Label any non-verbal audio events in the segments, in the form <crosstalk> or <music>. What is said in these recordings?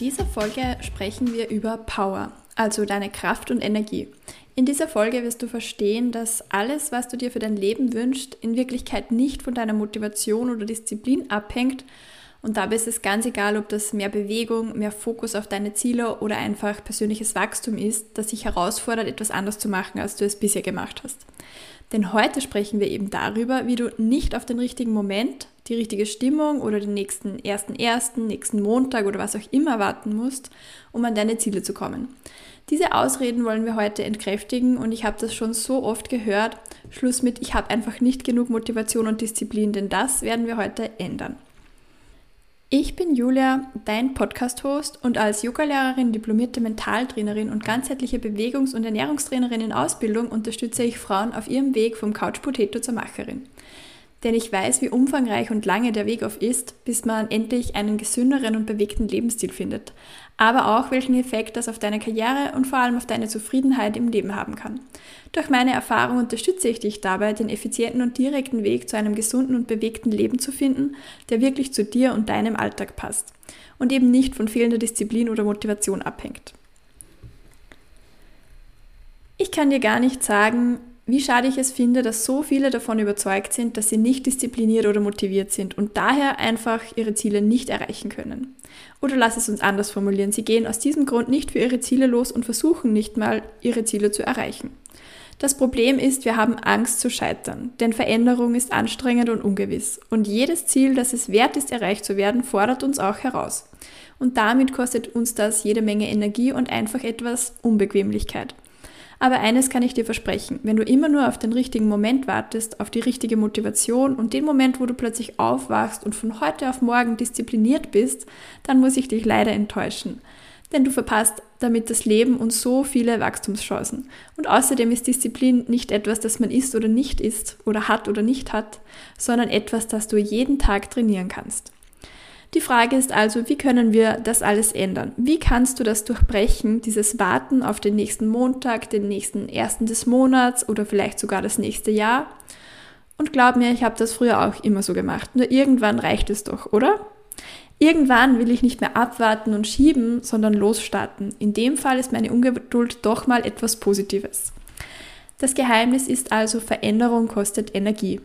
Dieser Folge sprechen wir über Power, also deine Kraft und Energie. In dieser Folge wirst du verstehen, dass alles, was du dir für dein Leben wünschst, in Wirklichkeit nicht von deiner Motivation oder Disziplin abhängt. Und dabei ist es ganz egal, ob das mehr Bewegung, mehr Fokus auf deine Ziele oder einfach persönliches Wachstum ist, das dich herausfordert, etwas anders zu machen, als du es bisher gemacht hast. Denn heute sprechen wir eben darüber, wie du nicht auf den richtigen Moment, die richtige Stimmung oder den nächsten ersten ersten, nächsten Montag oder was auch immer warten musst, um an deine Ziele zu kommen. Diese Ausreden wollen wir heute entkräftigen und ich habe das schon so oft gehört. Schluss mit, ich habe einfach nicht genug Motivation und Disziplin, denn das werden wir heute ändern. Ich bin Julia, dein Podcast-Host und als Yoga-Lehrerin, diplomierte Mentaltrainerin und ganzheitliche Bewegungs- und Ernährungstrainerin in Ausbildung unterstütze ich Frauen auf ihrem Weg vom Couch Potato zur Macherin denn ich weiß, wie umfangreich und lange der Weg auf ist, bis man endlich einen gesünderen und bewegten Lebensstil findet, aber auch welchen Effekt das auf deine Karriere und vor allem auf deine Zufriedenheit im Leben haben kann. Durch meine Erfahrung unterstütze ich dich dabei, den effizienten und direkten Weg zu einem gesunden und bewegten Leben zu finden, der wirklich zu dir und deinem Alltag passt und eben nicht von fehlender Disziplin oder Motivation abhängt. Ich kann dir gar nicht sagen, wie schade ich es finde, dass so viele davon überzeugt sind, dass sie nicht diszipliniert oder motiviert sind und daher einfach ihre Ziele nicht erreichen können. Oder lass es uns anders formulieren, sie gehen aus diesem Grund nicht für ihre Ziele los und versuchen nicht mal, ihre Ziele zu erreichen. Das Problem ist, wir haben Angst zu scheitern, denn Veränderung ist anstrengend und ungewiss. Und jedes Ziel, das es wert ist, erreicht zu werden, fordert uns auch heraus. Und damit kostet uns das jede Menge Energie und einfach etwas Unbequemlichkeit. Aber eines kann ich dir versprechen, wenn du immer nur auf den richtigen Moment wartest, auf die richtige Motivation und den Moment, wo du plötzlich aufwachst und von heute auf morgen diszipliniert bist, dann muss ich dich leider enttäuschen. Denn du verpasst damit das Leben und so viele Wachstumschancen. Und außerdem ist Disziplin nicht etwas, das man ist oder nicht ist oder hat oder nicht hat, sondern etwas, das du jeden Tag trainieren kannst. Die Frage ist also, wie können wir das alles ändern? Wie kannst du das durchbrechen, dieses Warten auf den nächsten Montag, den nächsten ersten des Monats oder vielleicht sogar das nächste Jahr? Und glaub mir, ich habe das früher auch immer so gemacht. Nur irgendwann reicht es doch, oder? Irgendwann will ich nicht mehr abwarten und schieben, sondern losstarten. In dem Fall ist meine Ungeduld doch mal etwas Positives. Das Geheimnis ist also, Veränderung kostet Energie.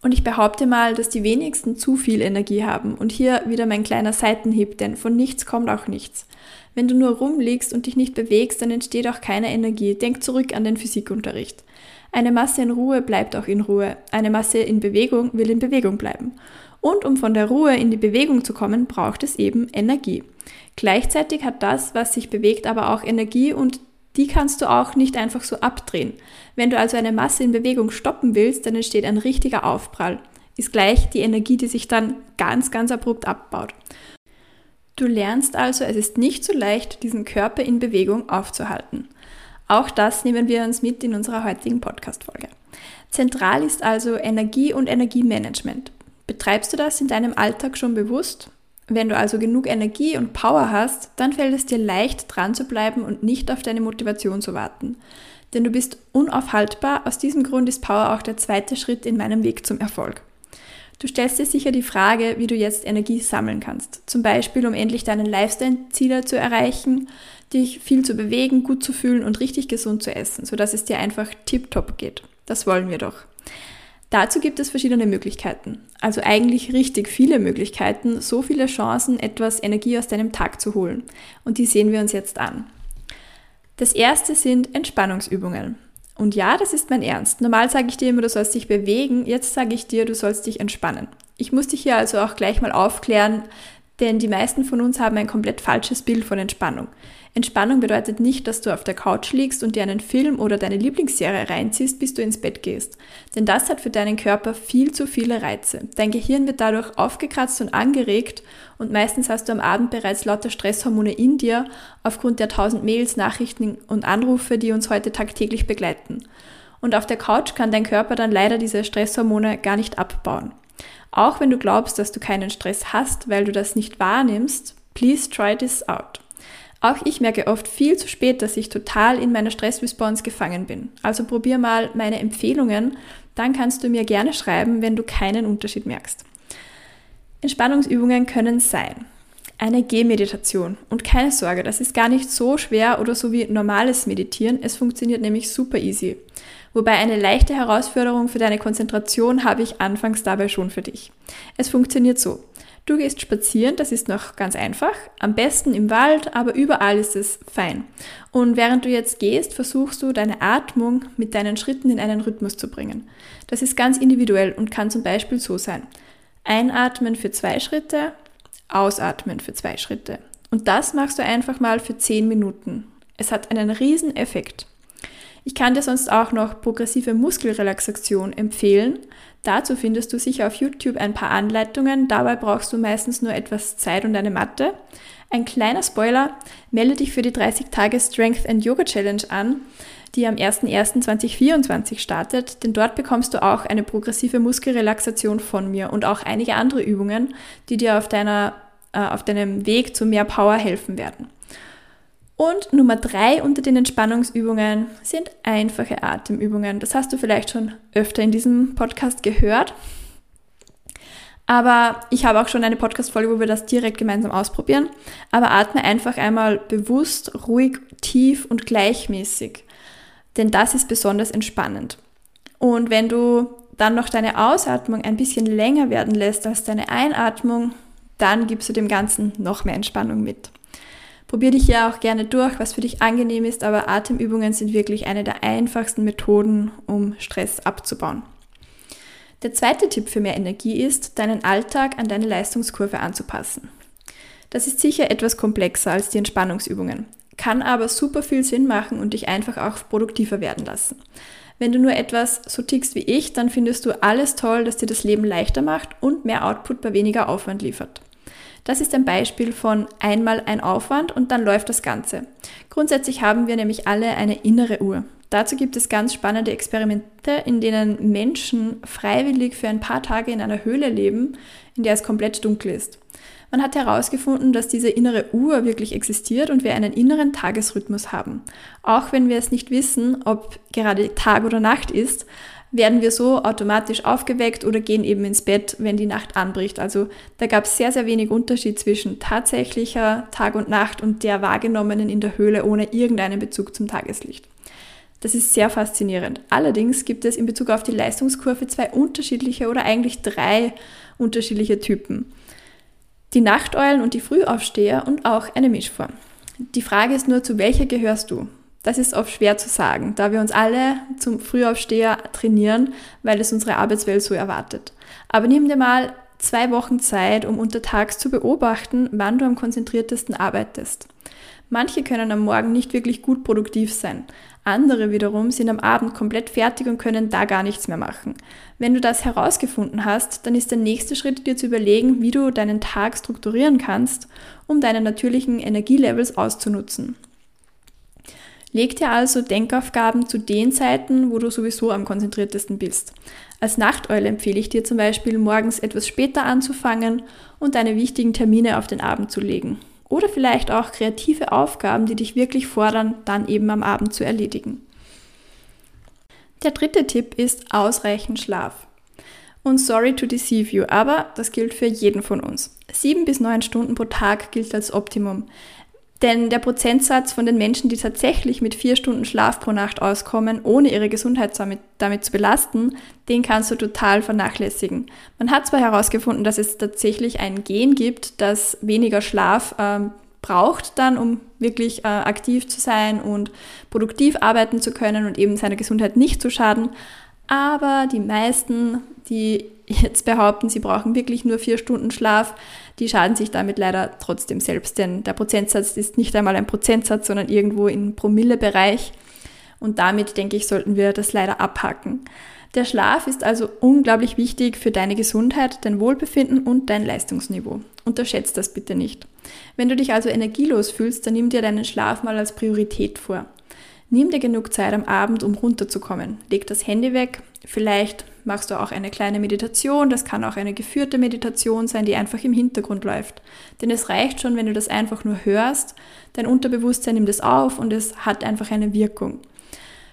Und ich behaupte mal, dass die wenigsten zu viel Energie haben. Und hier wieder mein kleiner Seitenhieb, denn von nichts kommt auch nichts. Wenn du nur rumliegst und dich nicht bewegst, dann entsteht auch keine Energie. Denk zurück an den Physikunterricht. Eine Masse in Ruhe bleibt auch in Ruhe. Eine Masse in Bewegung will in Bewegung bleiben. Und um von der Ruhe in die Bewegung zu kommen, braucht es eben Energie. Gleichzeitig hat das, was sich bewegt, aber auch Energie und die kannst du auch nicht einfach so abdrehen. Wenn du also eine Masse in Bewegung stoppen willst, dann entsteht ein richtiger Aufprall. Ist gleich die Energie, die sich dann ganz, ganz abrupt abbaut. Du lernst also, es ist nicht so leicht, diesen Körper in Bewegung aufzuhalten. Auch das nehmen wir uns mit in unserer heutigen Podcast-Folge. Zentral ist also Energie und Energiemanagement. Betreibst du das in deinem Alltag schon bewusst? Wenn du also genug Energie und Power hast, dann fällt es dir leicht, dran zu bleiben und nicht auf deine Motivation zu warten. Denn du bist unaufhaltbar, aus diesem Grund ist Power auch der zweite Schritt in meinem Weg zum Erfolg. Du stellst dir sicher die Frage, wie du jetzt Energie sammeln kannst. Zum Beispiel, um endlich deinen Lifestyle-Ziele zu erreichen, dich viel zu bewegen, gut zu fühlen und richtig gesund zu essen, sodass es dir einfach tiptop geht. Das wollen wir doch. Dazu gibt es verschiedene Möglichkeiten. Also eigentlich richtig viele Möglichkeiten, so viele Chancen, etwas Energie aus deinem Tag zu holen. Und die sehen wir uns jetzt an. Das erste sind Entspannungsübungen. Und ja, das ist mein Ernst. Normal sage ich dir immer, du sollst dich bewegen. Jetzt sage ich dir, du sollst dich entspannen. Ich muss dich hier also auch gleich mal aufklären, Denn die meisten von uns haben ein komplett falsches Bild von Entspannung. Entspannung bedeutet nicht, dass du auf der Couch liegst und dir einen Film oder deine Lieblingsserie reinziehst, bis du ins Bett gehst. Denn das hat für deinen Körper viel zu viele Reize. Dein Gehirn wird dadurch aufgekratzt und angeregt und meistens hast du am Abend bereits lauter Stresshormone in dir aufgrund der tausend Mails, Nachrichten und Anrufe, die uns heute tagtäglich begleiten. Und auf der Couch kann dein Körper dann leider diese Stresshormone gar nicht abbauen. Auch wenn du glaubst, dass du keinen Stress hast, weil du das nicht wahrnimmst, please try this out. Auch ich merke oft viel zu spät, dass ich total in meiner Stressresponse gefangen bin. Also probier mal meine Empfehlungen, dann kannst du mir gerne schreiben, wenn du keinen Unterschied merkst. Entspannungsübungen können sein eine Gehmeditation. Und keine Sorge, das ist gar nicht so schwer oder so wie normales Meditieren. Es funktioniert nämlich super easy. Wobei eine leichte Herausforderung für deine Konzentration habe ich anfangs dabei schon für dich. Es funktioniert so. Du gehst spazieren, das ist noch ganz einfach. Am besten im Wald, aber überall ist es fein. Und während du jetzt gehst, versuchst du deine Atmung mit deinen Schritten in einen Rhythmus zu bringen. Das ist ganz individuell und kann zum Beispiel so sein. Einatmen für zwei Schritte, ausatmen für zwei Schritte. Und das machst du einfach mal für zehn Minuten. Es hat einen riesen Effekt. Ich kann dir sonst auch noch progressive Muskelrelaxation empfehlen. Dazu findest du sicher auf YouTube ein paar Anleitungen. Dabei brauchst du meistens nur etwas Zeit und eine Matte. Ein kleiner Spoiler, melde dich für die 30 Tage Strength and Yoga Challenge an, die am 01.01.2024 startet, denn dort bekommst du auch eine progressive Muskelrelaxation von mir und auch einige andere Übungen, die dir auf, deiner, äh, auf deinem Weg zu mehr Power helfen werden. Und Nummer drei unter den Entspannungsübungen sind einfache Atemübungen. Das hast du vielleicht schon öfter in diesem Podcast gehört. Aber ich habe auch schon eine Podcast-Folge, wo wir das direkt gemeinsam ausprobieren. Aber atme einfach einmal bewusst, ruhig, tief und gleichmäßig. Denn das ist besonders entspannend. Und wenn du dann noch deine Ausatmung ein bisschen länger werden lässt als deine Einatmung, dann gibst du dem Ganzen noch mehr Entspannung mit. Probier dich ja auch gerne durch, was für dich angenehm ist, aber Atemübungen sind wirklich eine der einfachsten Methoden, um Stress abzubauen. Der zweite Tipp für mehr Energie ist, deinen Alltag an deine Leistungskurve anzupassen. Das ist sicher etwas komplexer als die Entspannungsübungen, kann aber super viel Sinn machen und dich einfach auch produktiver werden lassen. Wenn du nur etwas so tickst wie ich, dann findest du alles toll, das dir das Leben leichter macht und mehr Output bei weniger Aufwand liefert. Das ist ein Beispiel von einmal ein Aufwand und dann läuft das Ganze. Grundsätzlich haben wir nämlich alle eine innere Uhr. Dazu gibt es ganz spannende Experimente, in denen Menschen freiwillig für ein paar Tage in einer Höhle leben, in der es komplett dunkel ist. Man hat herausgefunden, dass diese innere Uhr wirklich existiert und wir einen inneren Tagesrhythmus haben. Auch wenn wir es nicht wissen, ob gerade Tag oder Nacht ist, werden wir so automatisch aufgeweckt oder gehen eben ins Bett, wenn die Nacht anbricht. Also da gab es sehr, sehr wenig Unterschied zwischen tatsächlicher Tag und Nacht und der wahrgenommenen in der Höhle ohne irgendeinen Bezug zum Tageslicht. Das ist sehr faszinierend. Allerdings gibt es in Bezug auf die Leistungskurve zwei unterschiedliche oder eigentlich drei unterschiedliche Typen. Die Nachteulen und die Frühaufsteher und auch eine Mischform. Die Frage ist nur, zu welcher gehörst du? Das ist oft schwer zu sagen, da wir uns alle zum Frühaufsteher trainieren, weil es unsere Arbeitswelt so erwartet. Aber nimm dir mal zwei Wochen Zeit, um untertags zu beobachten, wann du am konzentriertesten arbeitest. Manche können am Morgen nicht wirklich gut produktiv sein. Andere wiederum sind am Abend komplett fertig und können da gar nichts mehr machen. Wenn du das herausgefunden hast, dann ist der nächste Schritt dir zu überlegen, wie du deinen Tag strukturieren kannst, um deine natürlichen Energielevels auszunutzen. Leg dir also Denkaufgaben zu den Zeiten, wo du sowieso am konzentriertesten bist. Als Nachteule empfehle ich dir zum Beispiel, morgens etwas später anzufangen und deine wichtigen Termine auf den Abend zu legen. Oder vielleicht auch kreative Aufgaben, die dich wirklich fordern, dann eben am Abend zu erledigen. Der dritte Tipp ist ausreichend Schlaf. Und sorry to deceive you, aber das gilt für jeden von uns. Sieben bis neun Stunden pro Tag gilt als Optimum. Denn der Prozentsatz von den Menschen, die tatsächlich mit vier Stunden Schlaf pro Nacht auskommen, ohne ihre Gesundheit damit, damit, zu belasten, den kannst du total vernachlässigen. Man hat zwar herausgefunden, dass es tatsächlich ein Gen gibt, das weniger Schlaf äh, braucht dann, um wirklich äh, aktiv zu sein und produktiv arbeiten zu können und eben seiner Gesundheit nicht zu schaden. Aber die meisten, die jetzt behaupten, sie brauchen wirklich nur vier Stunden Schlaf, die schaden sich damit leider trotzdem selbst, denn der Prozentsatz ist nicht einmal ein Prozentsatz, sondern irgendwo im Promillebereich. Und damit, denke ich, sollten wir das leider abhaken. Der Schlaf ist also unglaublich wichtig für deine Gesundheit, dein Wohlbefinden und dein Leistungsniveau. Unterschätzt das bitte nicht. Wenn du dich also energielos fühlst, dann nimm dir deinen Schlaf mal als Priorität vor. Nimm dir genug Zeit am Abend, um runterzukommen. Leg das Handy weg. Vielleicht machst du auch eine kleine Meditation. Das kann auch eine geführte Meditation sein, die einfach im Hintergrund läuft. Denn es reicht schon, wenn du das einfach nur hörst. Dein Unterbewusstsein nimmt es auf und es hat einfach eine Wirkung.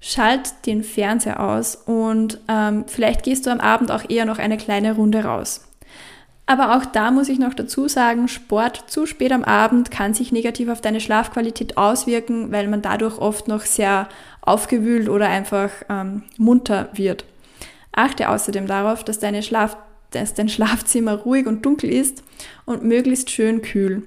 Schalt den Fernseher aus und ähm, vielleicht gehst du am Abend auch eher noch eine kleine Runde raus. Aber auch da muss ich noch dazu sagen, Sport zu spät am Abend kann sich negativ auf deine Schlafqualität auswirken, weil man dadurch oft noch sehr aufgewühlt oder einfach ähm, munter wird. Achte außerdem darauf, dass, deine Schlaf dass dein Schlafzimmer ruhig und dunkel ist und möglichst schön kühl.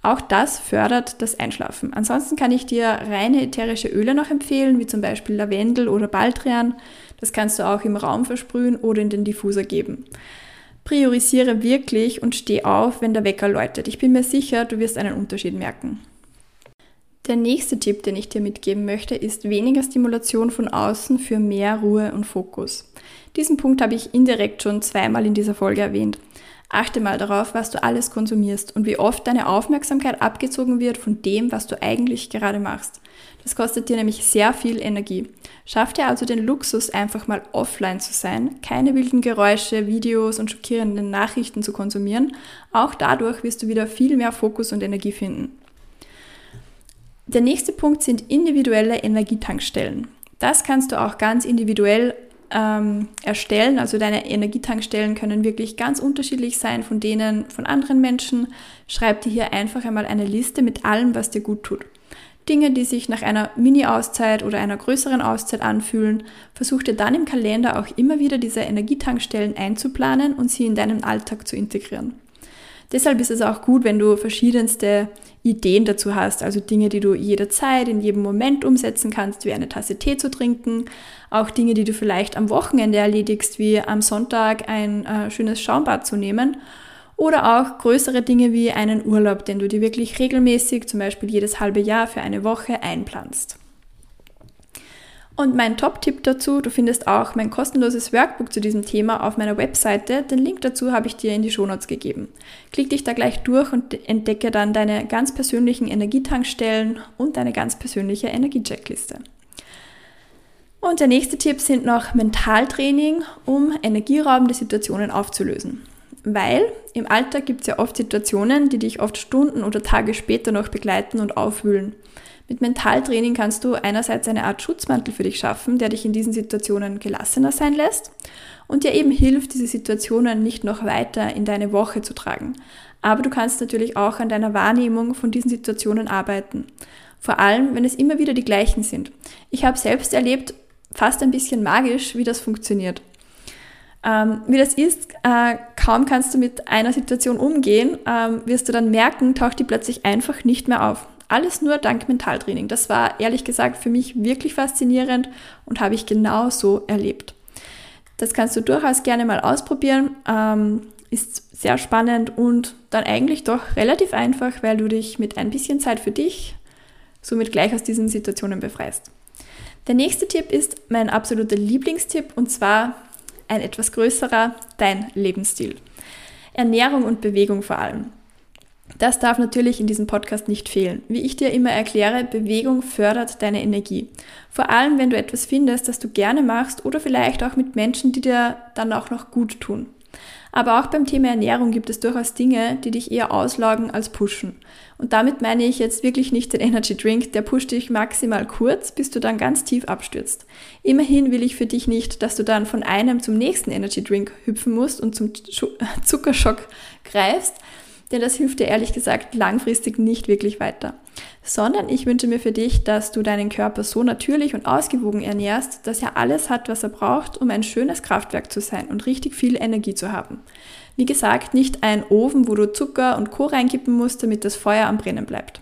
Auch das fördert das Einschlafen. Ansonsten kann ich dir reine ätherische Öle noch empfehlen, wie zum Beispiel Lavendel oder Baldrian. Das kannst du auch im Raum versprühen oder in den Diffuser geben. Priorisiere wirklich und steh auf, wenn der Wecker läutet. Ich bin mir sicher, du wirst einen Unterschied merken. Der nächste Tipp, den ich dir mitgeben möchte, ist weniger Stimulation von außen für mehr Ruhe und Fokus. Diesen Punkt habe ich indirekt schon zweimal in dieser Folge erwähnt. Achte mal darauf, was du alles konsumierst und wie oft deine Aufmerksamkeit abgezogen wird von dem, was du eigentlich gerade machst. Das kostet dir nämlich sehr viel Energie. Schaff dir also den Luxus, einfach mal offline zu sein, keine wilden Geräusche, Videos und schockierenden Nachrichten zu konsumieren. Auch dadurch wirst du wieder viel mehr Fokus und Energie finden. Der nächste Punkt sind individuelle Energietankstellen. Das kannst du auch ganz individuell ähm, erstellen. Also deine Energietankstellen können wirklich ganz unterschiedlich sein von denen von anderen Menschen. Schreib dir hier einfach einmal eine Liste mit allem, was dir gut tut. Dinge, die sich nach einer Mini-Auszeit oder einer größeren Auszeit anfühlen, versuch dir dann im Kalender auch immer wieder diese Energietankstellen einzuplanen und sie in deinen Alltag zu integrieren. Deshalb ist es auch gut, wenn du verschiedenste Ideen dazu hast, also Dinge, die du jederzeit, in jedem Moment umsetzen kannst, wie eine Tasse Tee zu trinken, auch Dinge, die du vielleicht am Wochenende erledigst, wie am Sonntag ein äh, schönes Schaumbad zu nehmen oder auch größere Dinge wie einen Urlaub, den du dir wirklich regelmäßig, zum Beispiel jedes halbe Jahr für eine Woche einplanst. Und mein Top-Tipp dazu, du findest auch mein kostenloses Workbook zu diesem Thema auf meiner Webseite. Den Link dazu habe ich dir in die Shownotes gegeben. Klick dich da gleich durch und entdecke dann deine ganz persönlichen Energietankstellen und deine ganz persönliche Energiecheckliste. Und der nächste Tipp sind noch Mentaltraining, um energieraubende Situationen aufzulösen. Weil im Alltag gibt es ja oft Situationen, die dich oft Stunden oder Tage später noch begleiten und aufwühlen. Mit Mentaltraining kannst du einerseits eine Art Schutzmantel für dich schaffen, der dich in diesen Situationen gelassener sein lässt und dir eben hilft, diese Situationen nicht noch weiter in deine Woche zu tragen. Aber du kannst natürlich auch an deiner Wahrnehmung von diesen Situationen arbeiten. Vor allem, wenn es immer wieder die gleichen sind. Ich habe selbst erlebt, fast ein bisschen magisch, wie das funktioniert. Ähm, wie das ist, äh, kaum kannst du mit einer Situation umgehen, ähm, wirst du dann merken, taucht die plötzlich einfach nicht mehr auf. Alles nur dank Mentaltraining. Das war ehrlich gesagt für mich wirklich faszinierend und habe ich genau so erlebt. Das kannst du durchaus gerne mal ausprobieren. Ähm, ist sehr spannend und dann eigentlich doch relativ einfach, weil du dich mit ein bisschen Zeit für dich somit gleich aus diesen Situationen befreist. Der nächste Tipp ist mein absoluter Lieblingstipp und zwar ein etwas größerer, dein Lebensstil. Ernährung und Bewegung vor allem. Das darf natürlich in diesem Podcast nicht fehlen. Wie ich dir immer erkläre, Bewegung fördert deine Energie. Vor allem, wenn du etwas findest, das du gerne machst oder vielleicht auch mit Menschen, die dir dann auch noch gut tun. Aber auch beim Thema Ernährung gibt es durchaus Dinge, die dich eher auslaugen als pushen. Und damit meine ich jetzt wirklich nicht den Energy Drink, der pusht dich maximal kurz, bis du dann ganz tief abstürzt. Immerhin will ich für dich nicht, dass du dann von einem zum nächsten Energy Drink hüpfen musst und zum <laughs> Zuckerschock greifst, denn das hilft dir ehrlich gesagt langfristig nicht wirklich weiter. Sondern ich wünsche mir für dich, dass du deinen Körper so natürlich und ausgewogen ernährst, dass er alles hat, was er braucht, um ein schönes Kraftwerk zu sein und richtig viel Energie zu haben. Wie gesagt, nicht ein Ofen, wo du Zucker und Co. reinkippen musst, damit das Feuer am Brennen bleibt.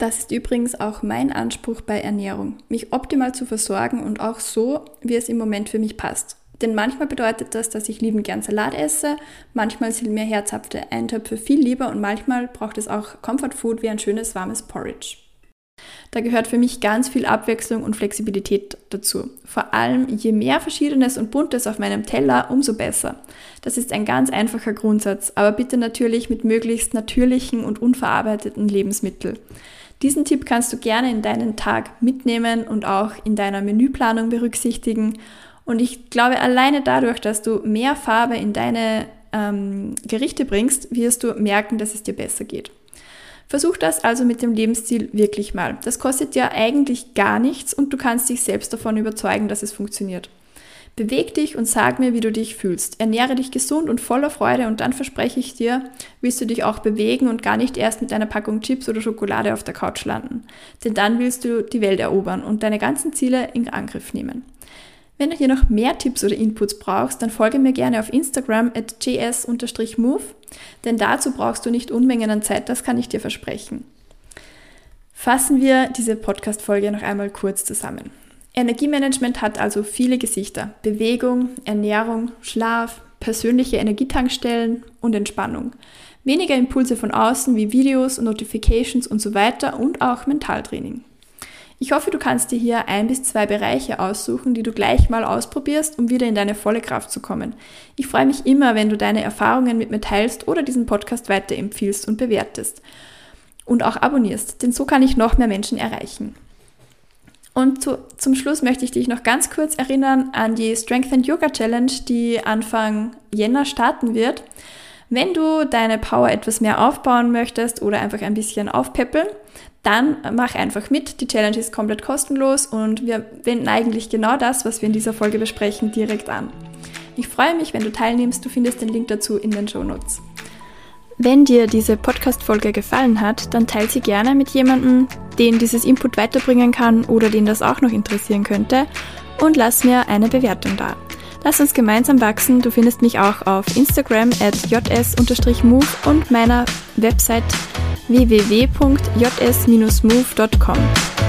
Das ist übrigens auch mein Anspruch bei Ernährung, mich optimal zu versorgen und auch so, wie es im Moment für mich passt. Denn manchmal bedeutet das, dass ich liebend gern Salat esse, manchmal sind mir herzhafte Eintöpfe viel lieber und manchmal braucht es auch Comfort Food wie ein schönes warmes Porridge. Da gehört für mich ganz viel Abwechslung und Flexibilität dazu. Vor allem, je mehr Verschiedenes und Buntes auf meinem Teller, umso besser. Das ist ein ganz einfacher Grundsatz, aber bitte natürlich mit möglichst natürlichen und unverarbeiteten Lebensmitteln. Diesen Tipp kannst du gerne in deinen Tag mitnehmen und auch in deiner Menüplanung berücksichtigen. Und ich glaube, alleine dadurch, dass du mehr Farbe in deine ähm, Gerichte bringst, wirst du merken, dass es dir besser geht. Versuch das also mit dem Lebensstil wirklich mal. Das kostet ja eigentlich gar nichts und du kannst dich selbst davon überzeugen, dass es funktioniert. Beweg dich und sag mir, wie du dich fühlst. Ernähre dich gesund und voller Freude und dann verspreche ich dir, willst du dich auch bewegen und gar nicht erst mit einer Packung Chips oder Schokolade auf der Couch landen. Denn dann willst du die Welt erobern und deine ganzen Ziele in Angriff nehmen. Wenn du hier noch mehr Tipps oder Inputs brauchst, dann folge mir gerne auf Instagram at js-move, denn dazu brauchst du nicht Unmengen an Zeit, das kann ich dir versprechen. Fassen wir diese Podcast-Folge noch einmal kurz zusammen. Energiemanagement hat also viele Gesichter. Bewegung, Ernährung, Schlaf, persönliche Energietankstellen und Entspannung. Weniger Impulse von außen wie Videos, Notifications und so weiter und auch Mentaltraining. Ich hoffe, du kannst dir hier ein bis zwei Bereiche aussuchen, die du gleich mal ausprobierst, um wieder in deine volle Kraft zu kommen. Ich freue mich immer, wenn du deine Erfahrungen mit mir teilst oder diesen Podcast weiterempfiehlst und bewertest. Und auch abonnierst, denn so kann ich noch mehr Menschen erreichen. Und zu, zum Schluss möchte ich dich noch ganz kurz erinnern an die Strength and Yoga Challenge, die Anfang Jänner starten wird. Wenn du deine Power etwas mehr aufbauen möchtest oder einfach ein bisschen aufpeppeln, dann mach einfach mit. Die Challenge ist komplett kostenlos und wir wenden eigentlich genau das, was wir in dieser Folge besprechen, direkt an. Ich freue mich, wenn du teilnimmst. Du findest den Link dazu in den Show Notes. Wenn dir diese Podcast-Folge gefallen hat, dann teile sie gerne mit jemandem, den dieses Input weiterbringen kann oder den das auch noch interessieren könnte und lass mir eine Bewertung da. Lass uns gemeinsam wachsen. Du findest mich auch auf Instagram at js-move und meiner Website www.js-move.com.